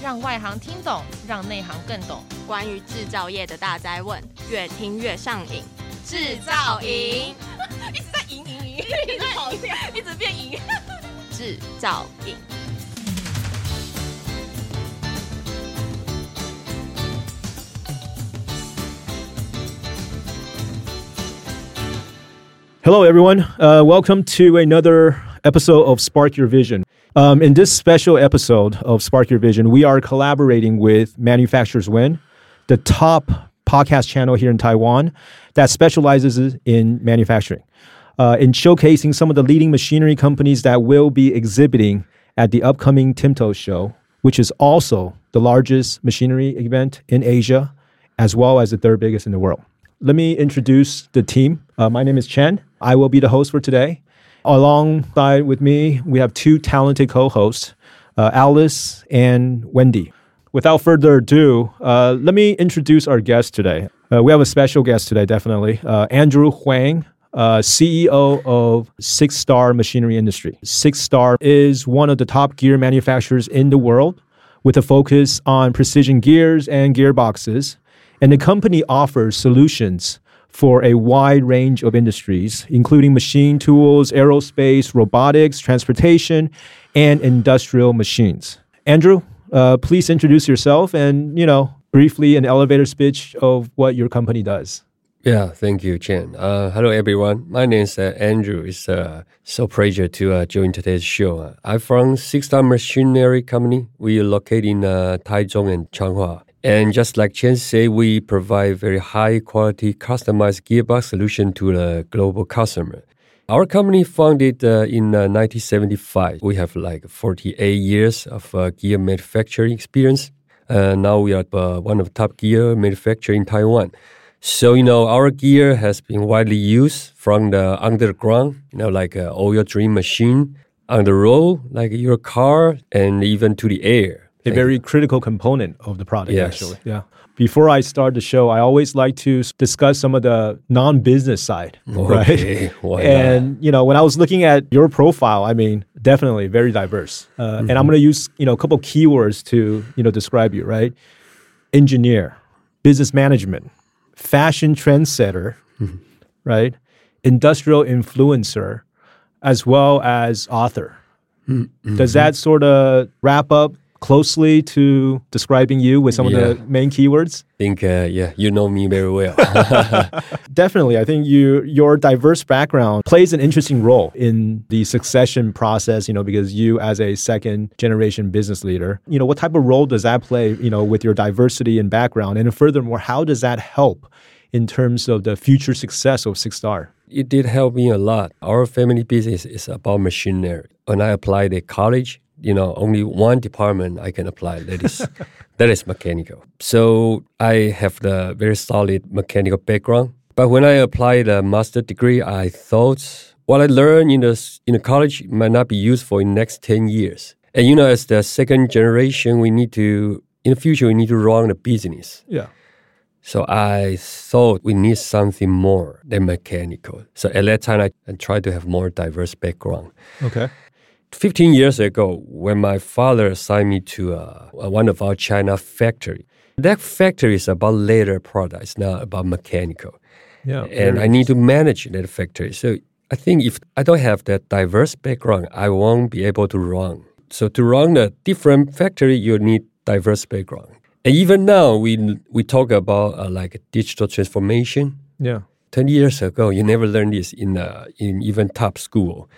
让外行听懂，让内行更懂。关于制造业的大灾问，越听越上瘾。制造营一直在赢赢赢，一直跑掉，一直变赢。制造营。Hello, everyone. Uh, welcome to another episode of Spark Your Vision. Um, in this special episode of Spark Your Vision, we are collaborating with Manufacturers Win, the top podcast channel here in Taiwan that specializes in manufacturing, uh, in showcasing some of the leading machinery companies that will be exhibiting at the upcoming Timtos show, which is also the largest machinery event in Asia, as well as the third biggest in the world. Let me introduce the team. Uh, my name is Chen. I will be the host for today. Alongside with me, we have two talented co-hosts, uh, Alice and Wendy. Without further ado, uh, let me introduce our guest today. Uh, we have a special guest today, definitely. Uh, Andrew Huang, uh, CEO of Six Star Machinery Industry. Six Star is one of the top gear manufacturers in the world with a focus on precision gears and gearboxes. And the company offers solutions for a wide range of industries, including machine tools, aerospace, robotics, transportation, and industrial machines. Andrew, uh, please introduce yourself and, you know, briefly an elevator speech of what your company does. Yeah, thank you, Chen. Uh, hello, everyone. My name is uh, Andrew. It's uh, so pleasure to uh, join today's show. I'm from Six Star Machinery Company. We are located in uh, Taichung and Changhua. And just like Chen said, we provide very high quality customized gearbox solution to the global customer. Our company founded uh, in uh, 1975. We have like 48 years of uh, gear manufacturing experience. Uh, now we are uh, one of top gear manufacturer in Taiwan. So you know, our gear has been widely used from the underground, you know, like uh, oil dream machine, on the road, like your car, and even to the air. A very critical component of the product, Yes. actually. Yeah. Before I start the show, I always like to discuss some of the non-business side, right? Okay, not? and you know, when I was looking at your profile, I mean, definitely very diverse. Uh, And I'm mm-hmm. going to use you know a couple keywords to you know describe you, right? Engineer, business management, fashion trendsetter, mm-hmm. right? Industrial influencer, as well as author. Mm-hmm. Does that sort of wrap up closely to describing you with some of the main keywords? I think, uh, yeah, you know me very well. Definitely, I think you your diverse background plays an interesting role in the succession process. You know, because you as a second generation business leader, you know, what type of role does that play? You know, with your diversity and background, and furthermore, how does that help in terms of the future success of Six Star? it did help me a lot. Our family business is about machinery. When I applied at college, you know, only one department I can apply. That is that is mechanical. So I have the very solid mechanical background. But when I applied a master degree, I thought what I learned in the in the college might not be useful in the next ten years. And you know, as the second generation, we need to in the future we need to run the business. Yeah. So I thought we need something more than mechanical. So at that time, I, I tried to have more diverse background. Okay. 15 years ago, when my father assigned me to uh, one of our China factory, that factory is about leather products, not about mechanical. Yeah. And I need to manage that factory. So I think if I don't have that diverse background, I won't be able to run. So to run a different factory, you need diverse background. And even now, we we talk about uh, like digital transformation. yeah. 10 years ago, you never learned this in, uh, in even top school.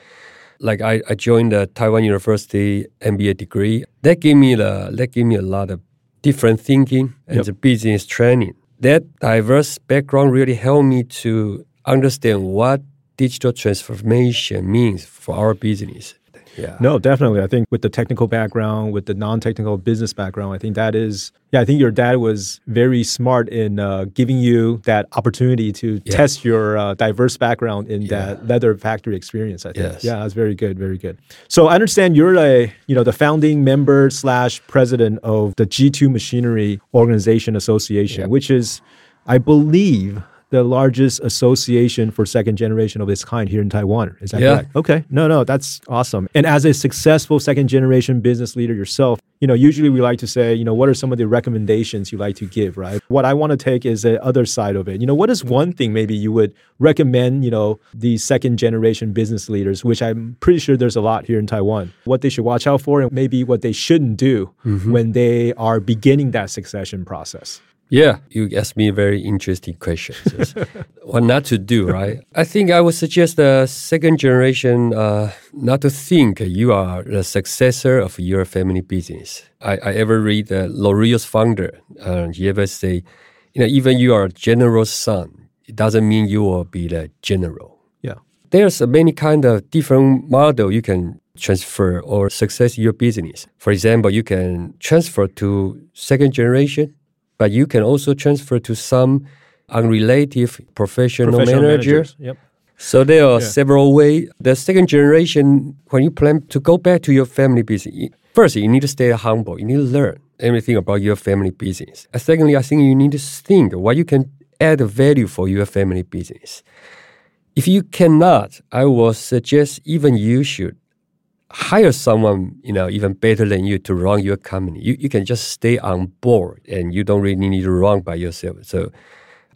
Like I, I joined the Taiwan University MBA degree. That gave me the, that gave me a lot of different thinking and Yep. the business training. That diverse background really helped me to understand what digital transformation means for our business. Yeah. No, definitely. I think with the technical background, with the non-technical business background, I think that is. Yeah, I think your dad was very smart in uh, giving you that opportunity to Yeah. test your uh, diverse background in that leather factory experience. I think. Yes. Yeah, that's very good. Very good. So I understand you're a you know the founding member slash president of the G2 Machinery Organization Association, Yeah. which is, I believe, the largest association for second generation of its kind here in Taiwan. Is that Yeah. correct? Okay. No, no, that's awesome. And as a successful second generation business leader yourself, you know, usually we like to say, you know, what are some of the recommendations you like to give, right? What I want to take is the other side of it. You know, what is one thing maybe you would recommend, you know, the second generation business leaders, which I'm pretty sure there's a lot here in Taiwan, what they should watch out for and maybe what they shouldn't do mm-hmm. when they are beginning that succession process? Yeah, you asked me very interesting questions. What not to do, right? I think I would suggest the second generation uh, not to think you are the successor of your family business. I, I ever read uh, L'Oreal's founder. Uh, he ever say, you know, even you are a general's son, it doesn't mean you will be the general. Yeah. There's many kind of different model you can transfer or success your business. For example, you can transfer to second generation, but you can also transfer to some unrelated professional, Professional manager. managers. Yep. So there are several ways. The second generation, when you plan to go back to your family business, first you need to stay humble. You need to learn everything about your family business. And secondly, I think you need to think what you can add value for your family business. If you cannot, I will suggest even you should hire someone, you know, even better than you to run your company. You, you can just stay on board and you don't really need to run by yourself. So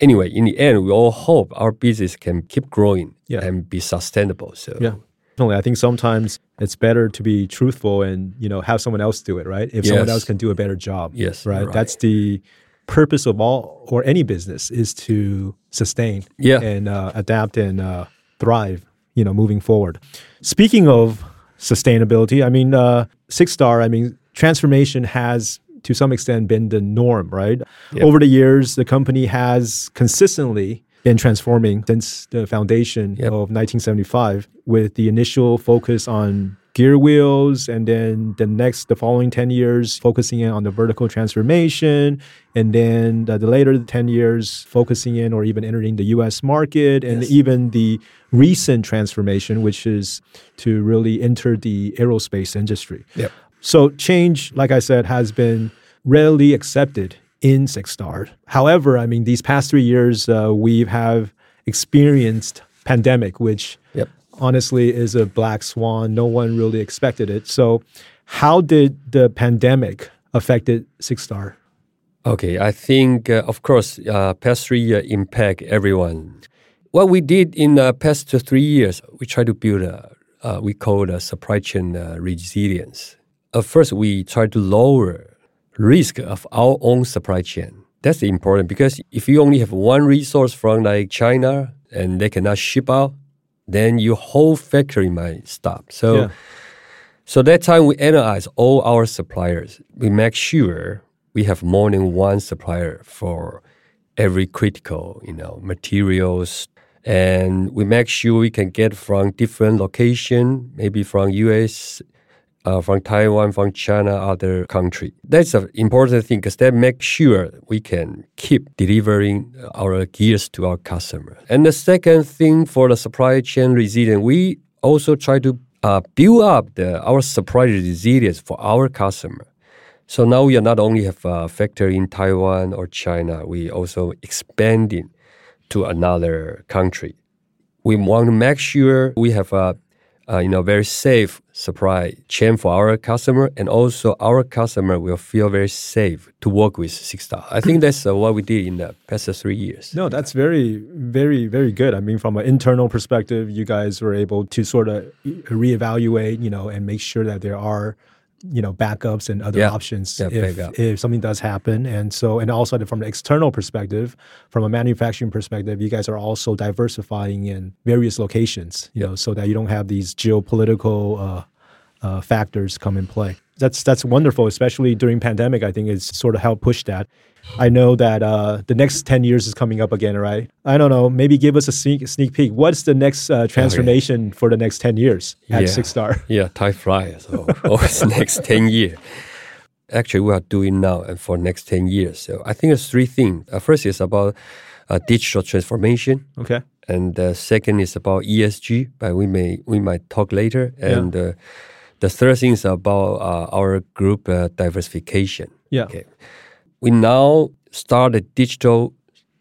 anyway, in the end, we all hope our business can keep growing Yeah. and be sustainable. So Yeah. Definitely. I think sometimes it's better to be truthful and, you know, have someone else do it, right? If someone else can do a better job. Yes, Right. right. That's the purpose of all or any business is to sustain Yeah. and uh, adapt and uh, thrive, you know, moving forward. Speaking of sustainability, I mean, uh, Six Star, I mean, transformation has to some extent been the norm, right? Over the years, the company has consistently been transforming since the foundation Yep. of 1975 with the initial focus on gear wheels and then the next the following 10 years focusing in on the vertical transformation and then the, the later 10 years focusing in or even entering the US market and Yes. even the recent transformation which is to really enter the aerospace industry Yep. so change, like I said, has been readily accepted in Six Star. However, I mean, these past three years, uh, we have experienced pandemic, which Yep. Honestly is a black swan. No one really expected it. So, how did the pandemic affected Six Star? Okay, I think, uh, of course, uh, past three year impact everyone. What we did in the past three years, we try to build a, uh, we call it a supply chain uh, resilience. At first, we try to lower risk of our own supply chain. That's important because if you only have one resource from like China and they cannot ship out, then your whole factory might stop. So. Yeah. So that time we analyze all our suppliers. We make sure we have more than one supplier for every critical, you know, materials. And we make sure we can get from different location, maybe from US, uh, from Taiwan, from China, other country. That's an important thing because that makes sure we can keep delivering our gears to our customer. And the second thing for the supply chain resilience, we also try to uh, build up the, our supply resilience for our customer. So now we are not only have a factory in Taiwan or China, we also expanding to another country. We want to make sure we have a, a you know very safe supply chain for our customer, and also our customer will feel very safe to work with Six Star. I think that's uh, what we did in the past three years. No, that's very, very, very good. I mean, from an internal perspective, you guys were able to sort of reevaluate, you know, and make sure that there are, you know, backups and other Yeah. options Yeah, if, backup. if something does happen. And so, and also from an external perspective, from a manufacturing perspective, you guys are also diversifying in various locations, you know, so that you don't have these geopolitical uh, uh, factors come in play. That's that's wonderful, especially during pandemic. I think it's sort of helped push that. I know that uh, the next ten years is coming up again, right? I don't know. Maybe give us a sneak sneak peek. What's the next uh, transformation for the next ten years at Yeah. Six Star? Yeah, Thai fly. So always next 10 years. Actually, we are doing now and for next 10 years. So I think there's three things. Uh, first is about uh, digital transformation. Okay. And the second is about ESG, but we may we might talk later. And uh, the third thing is about uh, our group uh, diversification. Yeah. Okay. We now start a digital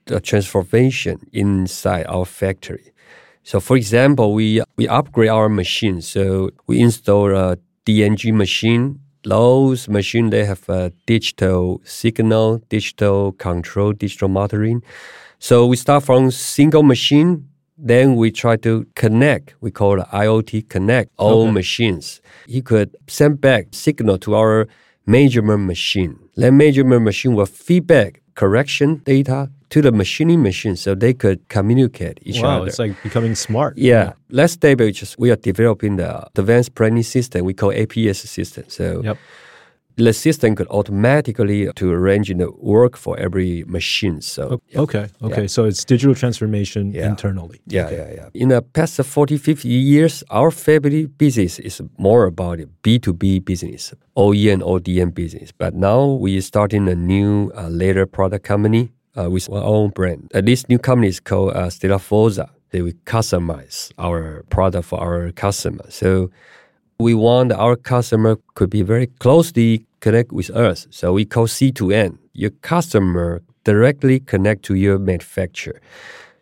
the transformation inside our factory. So, for example, we we upgrade our machines. So we install a DNG machine. Those machines they have a digital signal, digital control, digital monitoring. So we start from single machine. Then we try to connect. We call it IoT connect all Okay. machines. He could send back signal to our measurement machine. That measurement machine will feedback correction data to the machining machine so they could communicate each wow, other. it's like becoming smart. yeah. Last day, we just we are developing the advanced planning system we call APS system. So Yep. The system could automatically to arrange the work for every machine. So O- Okay. Okay. So it's digital transformation Yeah. internally. Yeah, yeah, yeah. In the past 40, 50 years, our family business is more about B2B business, OEM, ODM business. But now we are starting a new uh, later product company uh, with our own brand. Uh, this new company is called uh, Stella Forza. They will customize our product for our customer. So we want our customer could be very closely connect with us. So we call C2N. Your customer directly connect to your manufacturer.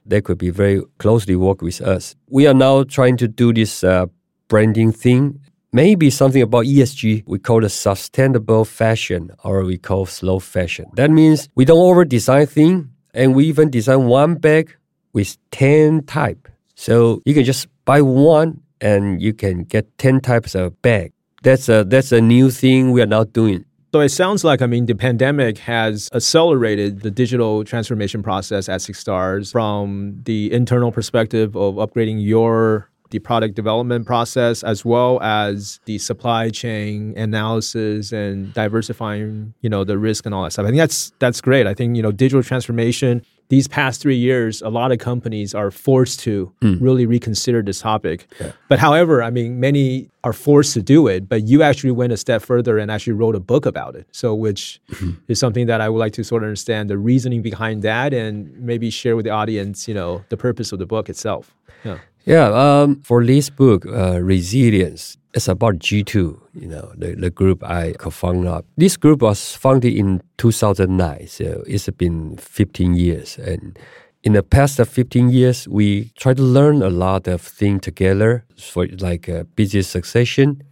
They could be very closely work with us. We are now trying to do this uh, branding thing. Maybe something about ESG. We call it sustainable fashion, or we call slow fashion. That means we don't over design thing, and we even design one bag with ten type. So you can just buy one and you can get 10 types of bag. That's a that's a new thing we are now doing. So it sounds like, I mean, the pandemic has accelerated the digital transformation process at Six Stars from the internal perspective of upgrading your the product development process as well as the supply chain analysis and diversifying, you know, the risk and all that stuff. I think that's that's great. I think, you know, digital transformation these past 3 years a lot of companies are forced to really reconsider this topic. But however, I mean, many are forced to do it, but you actually went a step further and actually wrote a book about it. So, which is something that I would like to sort of understand the reasoning behind that and maybe share with the audience, you know, the purpose of the book itself. Yeah. Yeah, um, for this book, uh, Resilience, it's about G2, you know, the, the group I co-founded. This group was founded in 2009, so it's been 15 years. And in the past 15 years, we try to learn a lot of things together for like uh, business succession.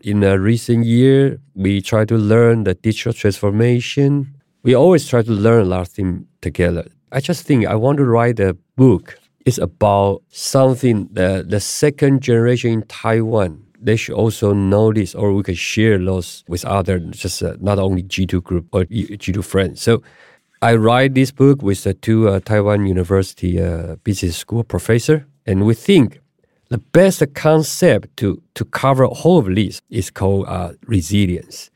In a recent year, we try to learn the digital transformation. We always try to learn a lot of things together. I just think I want to write a book. It's about something that the second generation in Taiwan they should also know this, or we can share those with other, just uh, not only G2 group or E- G2 friends. So I write this book with the two uh, Taiwan University uh, business school professor, and we think the best concept to to cover all of this is called uh, resilience.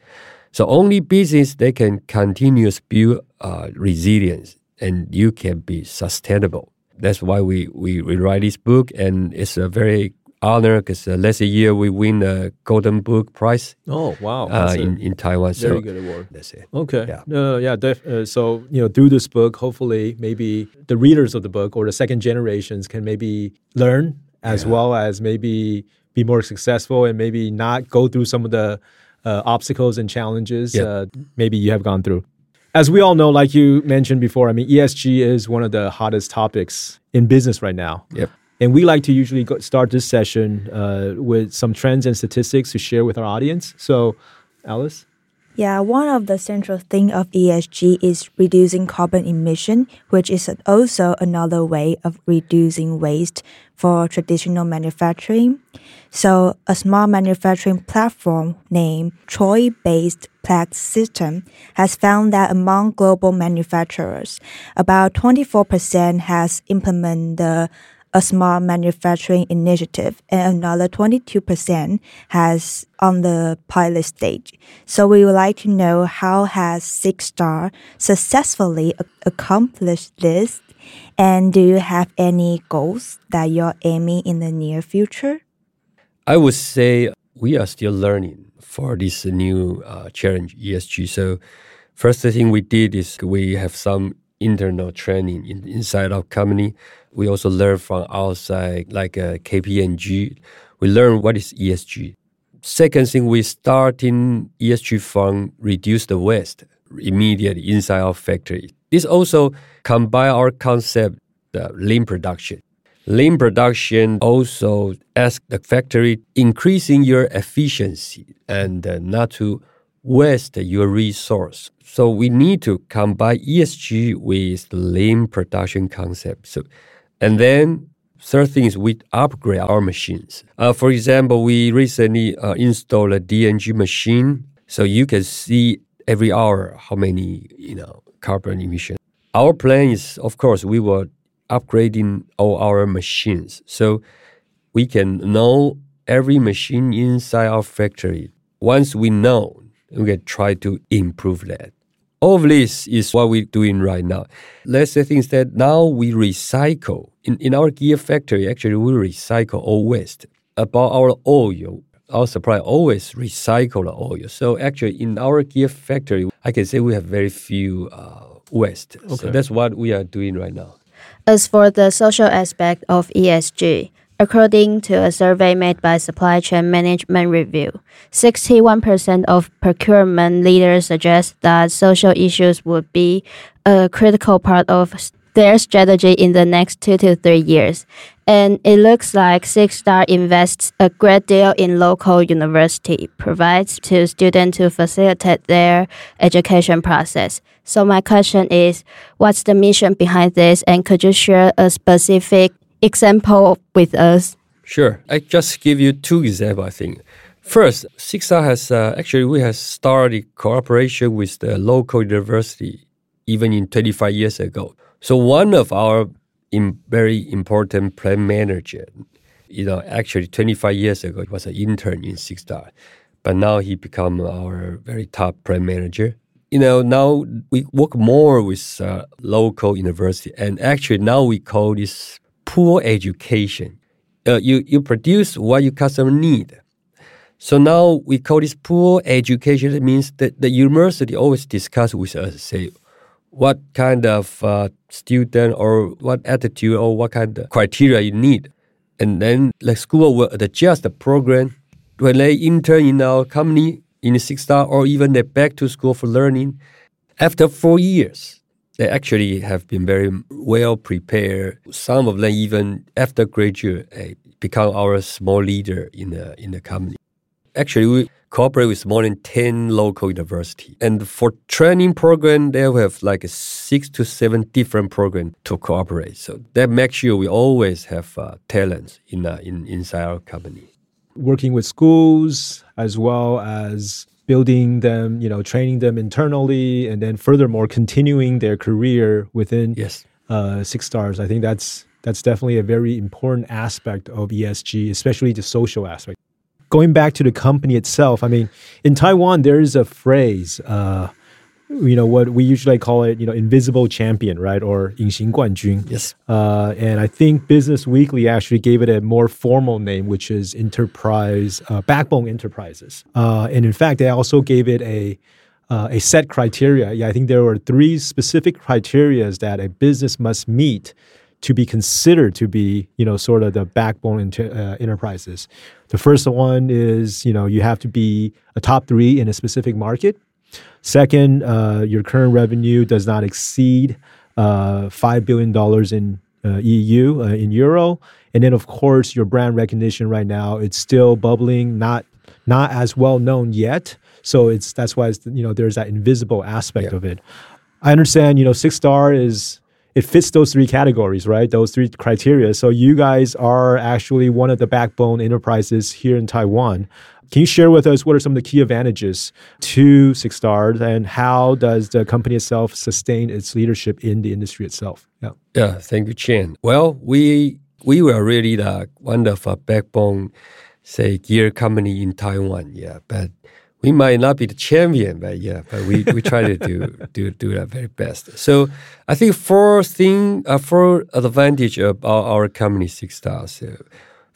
So only business they can continuous build uh, resilience, and you can be sustainable. That's why we, we, we write this book, and it's a very honor because uh, last year we win the Golden Book Prize Oh, wow. uh, in in Taiwan. very so good award. that's it. Okay. Yeah. Yeah. Def- uh, so, you know, through this book, hopefully, maybe the readers of the book or the second generations can maybe learn as well as maybe be more successful and maybe not go through some of the uh, obstacles and challenges Yeah. uh, maybe you have gone through. As we all know, like you mentioned before, I mean, ESG is one of the hottest topics in business right now. Yep. And we like to usually start this session uh, with some trends and statistics to share with our audience. So, Alice? Yeah, one of the central thing of ESG is reducing carbon emission, which is also another way of reducing waste for traditional manufacturing. So, a smart manufacturing platform named Troy-based Plex System has found that among global manufacturers, about 24% has implemented the a smart manufacturing initiative and another 22% has on the pilot stage. So we would like to know how has Six Star successfully accomplished this and do you have any goals that you're aiming in the near future? I would say we are still learning for this new uh, challenge ESG. So, first thing we did is we have some internal training in, inside our company. We also learn from outside, like uh. We learn what is ESG. Second thing, we starting ESG from reduce the waste immediately inside our factory. This also combine our concept, the lean production. Lean production also ask the factory increasing your efficiency and uh, not to waste your resource. So we need to combine ESG with the lean production concept. So, and then third thing is we upgrade our machines. Uh, for example, we recently uh, installed a DNG machine, so you can see every hour how many you know carbon emission. Our plan is, of course, we were upgrading all our machines, so we can know every machine inside our factory. Once we know, we can try to improve that. All of this is what we're doing right now. Let's say things that now we recycle. In, in our gear factory, actually, we recycle all waste. About our oil, our supply always recycle the oil. So actually, in our gear factory, I can say we have very few uh, waste. Okay. So that's what we are doing right now. As for the social aspect of ESG, According to a survey made by Supply Chain Management Review, 61% of procurement leaders suggest that social issues would be a critical part of their strategy in the next two to three years. And it looks like Six Star invests a great deal in local university, provides to students to facilitate their education process. So my question is, what's the mission behind this? And could you share a specific example with us? Sure. I just give you two examples, I think. First, Six Star has uh, actually we have started cooperation with the local university even in 25 years ago. So one of our very important plant manager, you know, actually 25 years ago, he was an intern in Six Star, but now he become our very top plant manager. You know, now we work more with uh, local university, and actually now we call this poor education. Uh, you, you produce what your customer need. So now we call this poor education. It means that the university always discuss with us, say, what kind of uh, student or what attitude or what kind of criteria you need. And then the school will adjust the program when they intern in our company in Six Star or even they back to school for learning. After four years, they actually have been very well prepared. Some of them even after graduate uh, become our small leader in the in the company. Actually, we cooperate with more than 10 local universities. And for training program, they have like six to seven different programs to cooperate. So that makes sure we always have uh, talents in, uh, in inside our company. Working with schools as well as building them, you know, training them internally, and then furthermore continuing their career within yes. uh, Six Stars. I think that's that's definitely a very important aspect of ESG, especially the social aspect. Going back to the company itself, I mean, in Taiwan there is a phrase. Uh, you know what we usually call it, you know, invisible champion, right, or 隐形冠军. Yes. Uh, and I think Business Weekly actually gave it a more formal name, which is Enterprise uh, Backbone Enterprises. Uh, and in fact, they also gave it a uh, a set criteria. Yeah, I think there were three specific criteria that a business must meet to be considered to be, you know, sort of the backbone into uh, enterprises. The first one is, you know, you have to be a top three in a specific market. Second, uh, your current revenue does not exceed uh, $5 billion in uh, EU, uh, in euro. And then, of course, your brand recognition right now, it's still bubbling, not not as well known yet. So it's that's why it's, you know there's that invisible aspect yeah. of it. I understand, you know, Six Star is it fits those three categories, right? Those three criteria. So you guys are actually one of the backbone enterprises here in Taiwan. Can you share with us what are some of the key advantages to Six Stars and how does the company itself sustain its leadership in the industry itself? Yeah. Yeah, thank you, Chen. Well, we we were really the one of a backbone, say, gear company in Taiwan. Yeah, but we might not be the champion, but yeah, but we, we try to do do do our very best. So I think four thing, uh, four advantage of our, our company Six Stars. So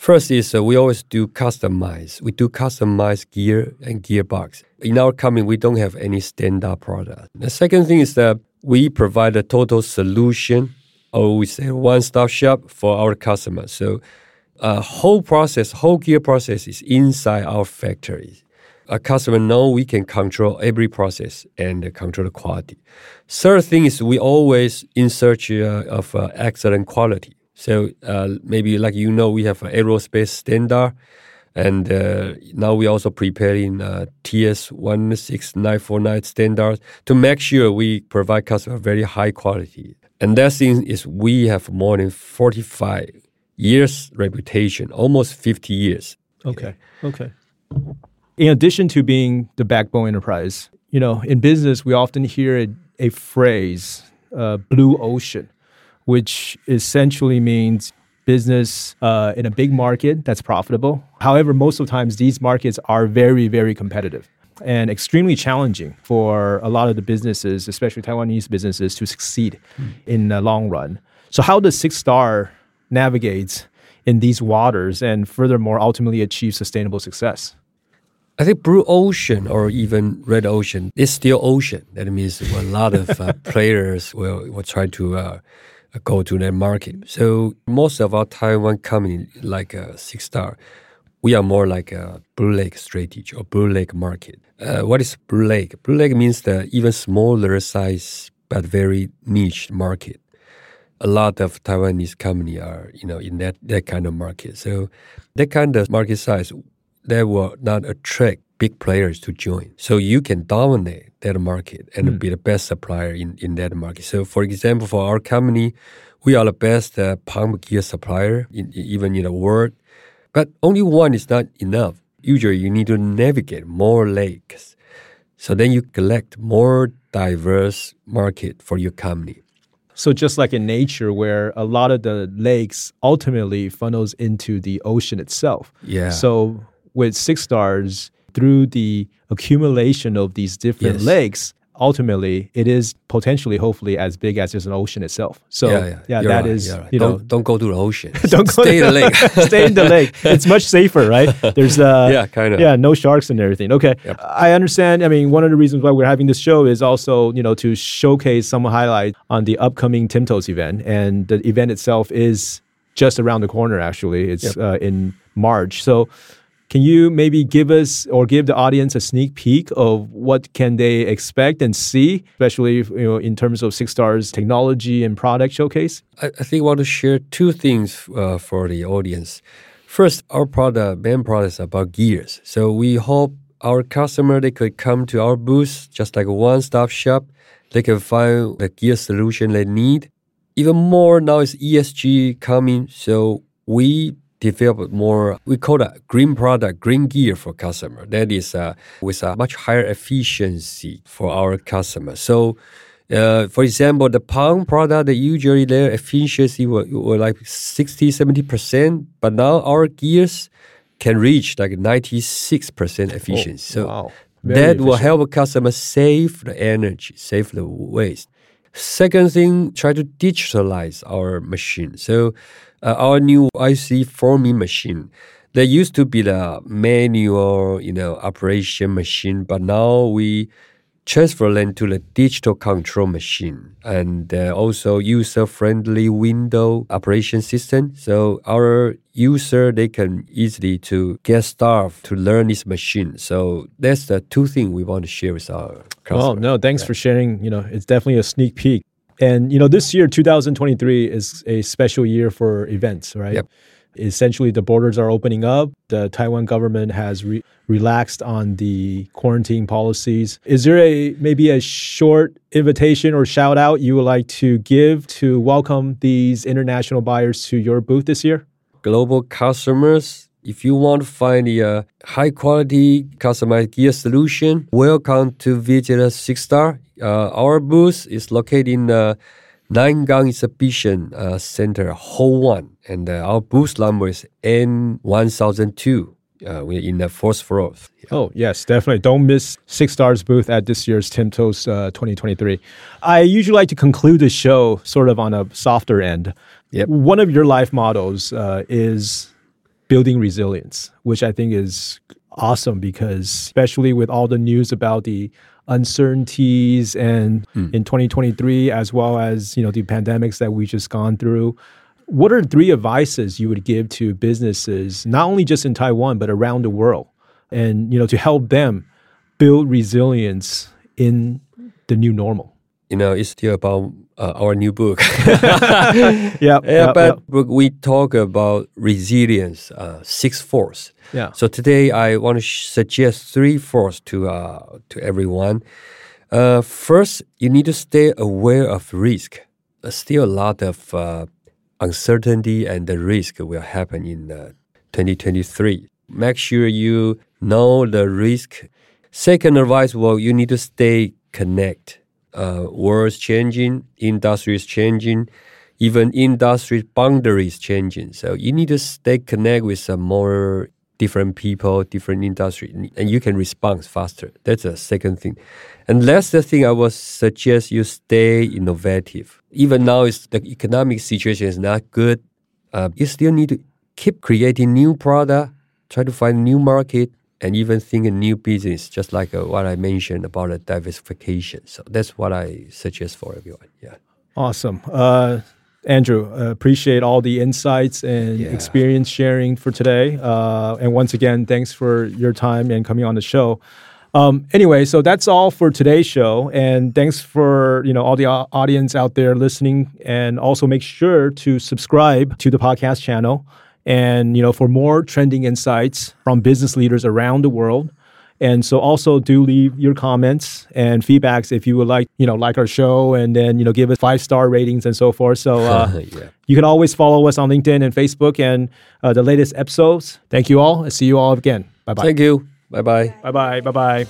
First is uh, we always do customize. We do customize gear and gearbox. In our company, we don't have any standard product. The second thing is that we provide a total solution, or we say one-stop shop for our customers. So, uh, whole process, whole gear process is inside our factory. a customer know we can control every process and control the quality. Third thing is we always in search uh, of uh, excellent quality. So uh, maybe like you know, we have an aerospace standard, and uh, now we also preparing uh, TS one six nine four nine standards to make sure we provide customer very high quality. And that thing is we have more than forty five years reputation, almost fifty years. Okay. Okay. In addition to being the backbone enterprise, you know, in business, we often hear a, a phrase, uh, blue ocean, which essentially means business uh, in a big market that's profitable. However, most of the times these markets are very, very competitive and extremely challenging for a lot of the businesses, especially Taiwanese businesses, to succeed in the long run. So, how does Six Star navigate in these waters and furthermore ultimately achieve sustainable success? I think blue ocean or even red ocean is still ocean. That means a lot of uh, players will, will try to uh, go to that market. So most of our Taiwan company, like uh, Six Star, we are more like a blue lake strategy or blue lake market. Uh, what is blue lake? Blue lake means the even smaller size but very niche market. A lot of Taiwanese company are you know in that that kind of market. So that kind of market size that will not attract big players to join. So you can dominate that market and be the best supplier in, in that market. So for example, for our company, we are the best uh, pump gear supplier in, even in the world. But only one is not enough. Usually you need to navigate more lakes. So then you collect more diverse market for your company. So just like in nature, where a lot of the lakes ultimately funnels into the ocean itself. Yeah. So with Six Stars, through the accumulation of these different Yes. lakes, ultimately it is potentially, hopefully, as big as just an ocean itself. So yeah, yeah, yeah, that right, is right. you know don't, don't go to the ocean. don't go stay in the lake. stay in the lake. It's much safer, right? There's uh Yeah, kinda. Yeah, no sharks and everything. Okay. I understand. I mean, one of the reasons why we're having this show is also, you know, to showcase some highlights on the upcoming Timtos event. And the event itself is just around the corner actually. It's uh, in March. So can you maybe give us or give the audience a sneak peek of what can they expect and see, especially you know in terms of Six Stars technology and product showcase? I, I think I want to share two things uh, for the audience. First, our product, main product is about gears. So we hope our customer they could come to our booth just like a one-stop shop. They can find the gear solution they need. Even more now is ESG coming, so we develop more. We call that green product, green gear for customer. That is uh, with a much higher efficiency for our customer. So uh, for example, the pound product, usually their efficiency were, were like 60, 70%, but now our gears can reach like 96% efficiency. so wow. That will help a customer save the energy, save the waste. Second thing, try to digitalize our machine. So uh, our new IC forming machine, there used to be the manual, you know, operation machine, but now we transfer them to the digital control machine and uh, also user-friendly window operation system. So our user they can easily to get staff to learn this machine. So that's the two things we want to share with our Oh customers. no, thanks for sharing. You know, it's definitely a sneak peek. And you know, this year, 2023, is a special year for events, right? Yep. Essentially, the borders are opening up. The Taiwan government has re- relaxed on the quarantine policies. Is there a maybe a short invitation or shout out you would like to give to welcome these international buyers to your booth this year? global customers. If you want to find a uh, high quality customized gear solution, welcome to us Six Star. Uh, our booth is located in the Nangang Exhibition uh, Center, Hall 1, and uh, our booth number is N1002. Uh, we're in the fourth floor. Oh, yes, definitely. Don't miss Six Stars booth at this year's Timtos uh, 2023. I usually like to conclude the show sort of on a softer end. Yep. One of your life uh, is building resilience, which I think is awesome because, especially with all the news about the uncertainties and hmm. in 2023, as well as you know the pandemics that we just gone through, what are three advices you would give to businesses, not only just in Taiwan but around the world, and you know to help them build resilience in the new normal. You know, it's still about uh, our new book. Yeah, yeah, but but we talk about resilience, uh, six force. yeah. So today I want to suggest three force to uh, to everyone. Uh, first, you need to stay aware of risk. There's still a lot of uh, uncertainty and the risk will happen in uh, 2023. Make sure you know the risk. Second advice, well, you need to stay connect. Uh, world's changing, industry is changing, even industry boundaries changing. So you need to stay connect with some more different people, different industry, and you can respond faster. That's the second thing. And that's the thing I would suggest you stay innovative. Even now, is the economic situation is not good. Uh, you still need to keep creating new product, try to find new market, and even think a new business. Just like uh, what I mentioned about the diversification. So that's what I suggest for everyone. Yeah. Awesome. Uh, Andrew, uh, appreciate all the insights and Yeah. experience sharing for today. Uh, and once again, thanks for your time and coming on the show. Um, anyway, so that's all for today's show, and thanks for you know all the audience out there listening, and also make sure to subscribe to the podcast channel, and you know for more trending insights from business leaders around the world. And so also do leave your comments and feedbacks if you would like, you know, like our show and then, you know, give us five star ratings and so forth. So uh, yeah. you can always follow us on LinkedIn and Facebook and uh, the latest episodes. Thank you all. I'll see you all again. Bye bye. Thank you. Bye bye. Bye bye. Bye bye.